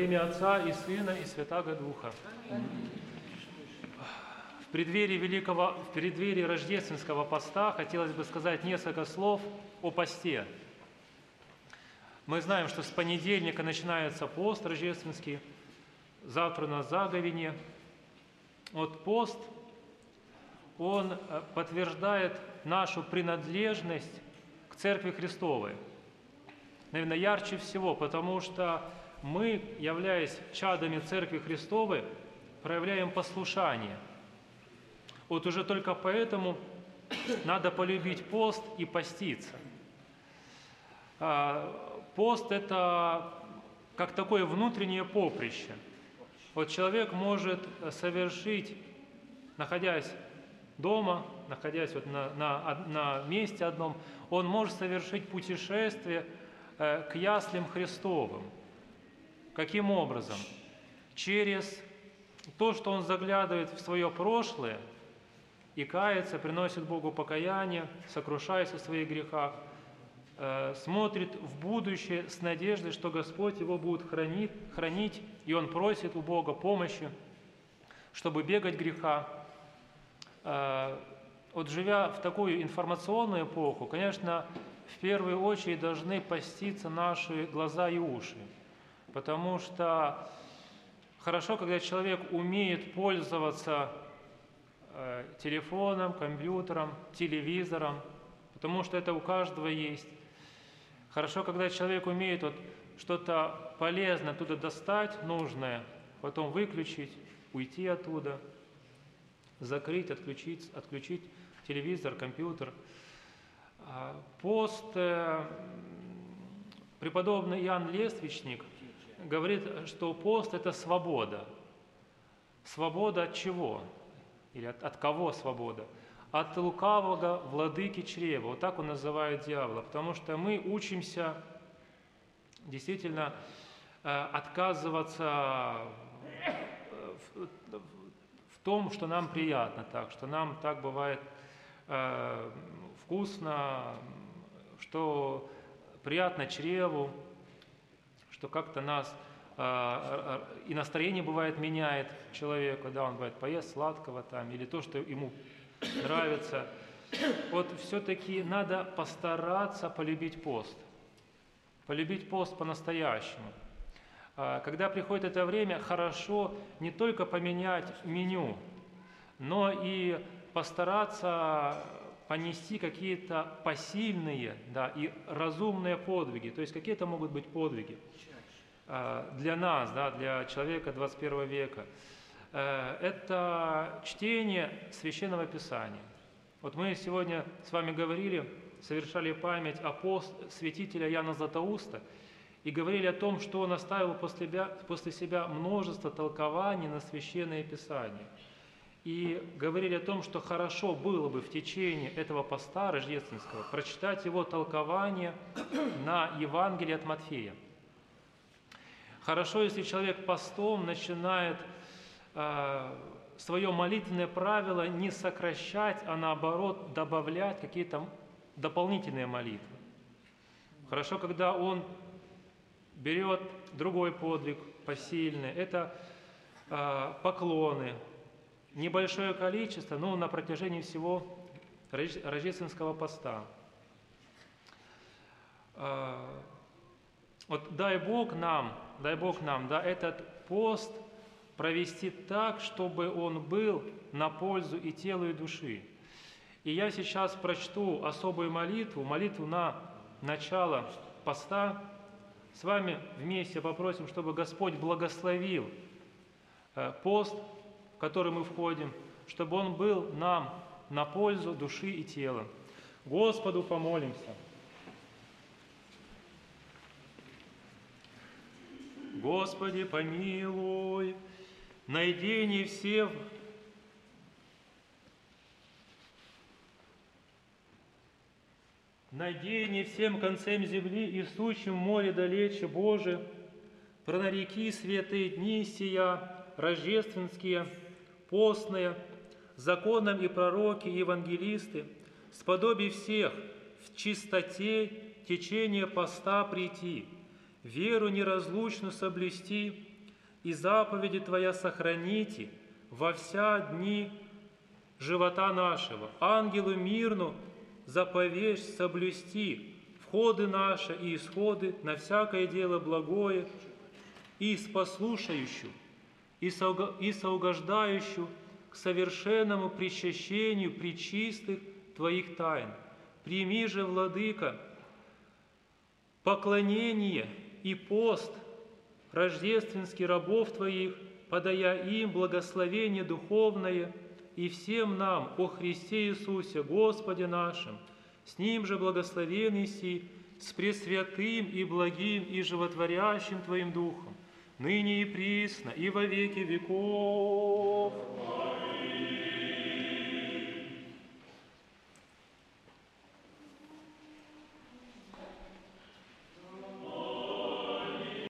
имя Отца и Сына и Святаго Духа. В преддверии великого, в преддверии рождественского поста хотелось бы сказать несколько слов о посте. Мы знаем, что с понедельника начинается пост рождественский, завтра на заговине. Вот пост, он э, подтверждает нашу принадлежность к Церкви Христовой. Наверное, ярче всего, потому что мы, являясь чадами Церкви Христовой, проявляем послушание. Вот уже только поэтому надо полюбить пост и поститься. А, пост – это как такое внутреннее поприще. Вот человек может совершить, находясь дома, находясь вот на, на, на месте одном, он может совершить путешествие э, к яслям Христовым. Каким образом? Через то, что он заглядывает в свое прошлое и кается, приносит Богу покаяние, сокрушаясь о своих грехах, э, смотрит в будущее с надеждой, что Господь его будет хранить, хранить, и он просит у Бога помощи, чтобы бегать греха. Э, вот живя в такую информационную эпоху, конечно, в первую очередь должны поститься наши глаза и уши, потому что хорошо, когда человек умеет пользоваться э, телефоном, компьютером, телевизором, потому что это у каждого есть. Хорошо, когда человек умеет вот что-то полезное оттуда достать, нужное, потом выключить, уйти оттуда, закрыть, отключить, отключить телевизор, компьютер. А, пост, э, преподобный Иоанн Лествичник говорит, что пост – это свобода. Свобода от чего? Или от, от кого свобода? От лукавого владыки чрева. Вот так он называет дьявола. Потому что мы учимся действительно э, отказываться в, в том, что нам приятно так, что нам так бывает э, вкусно, что приятно чреву, что как-то нас э, и настроение бывает меняет человека, да, он бывает поест сладкого там, или то, что ему нравится. Вот все-таки надо постараться полюбить пост, полюбить пост по-настоящему. А, когда приходит это время, хорошо не только поменять меню, но и постараться понести какие-то посильные да, и разумные подвиги. То есть какие-то могут быть подвиги а, для нас, да, для человека 21 века. Э, это чтение Священного Писания. Вот мы сегодня с вами говорили, совершали память о пост святителя Яна Златоуста и говорили о том, что он оставил после себя, после себя множество толкований на Священное Писание. И говорили о том, что хорошо было бы в течение этого поста рождественского прочитать его толкование на Евангелие от Матфея. Хорошо, если человек постом начинает э, свое молитвенное правило не сокращать, а наоборот добавлять какие-то дополнительные молитвы. Хорошо, когда он берет другой подвиг посильный, это э, поклоны, небольшое количество, но на протяжении всего рождественского поста. Э, вот дай Бог нам, дай Бог нам, да, этот пост – провести так, чтобы он был на пользу и телу, и души. И я сейчас прочту особую молитву, молитву на начало поста. С вами вместе попросим, чтобы Господь благословил э, пост, в который мы входим, чтобы он был нам на пользу души и тела. Господу помолимся. Господи, помилуй, найди не все Найди не всем концем земли и в море далече, Боже, про на реки святые дни сия, рождественские, постные, законом и пророки, и евангелисты, сподоби всех в чистоте течение поста прийти, веру неразлучно соблюсти, и заповеди Твоя сохраните во вся дни живота нашего. Ангелу мирну заповедь соблюсти входы наши и исходы на всякое дело благое и спослушающую, и соугождающую к совершенному причащению причистых Твоих тайн. Прими же, Владыка, поклонение и пост рождественский рабов Твоих, подая им благословение духовное и всем нам о Христе Иисусе, Господе нашим, с Ним же благословенный си, с пресвятым и благим и животворящим Твоим Духом, ныне и присно, и во веки веков.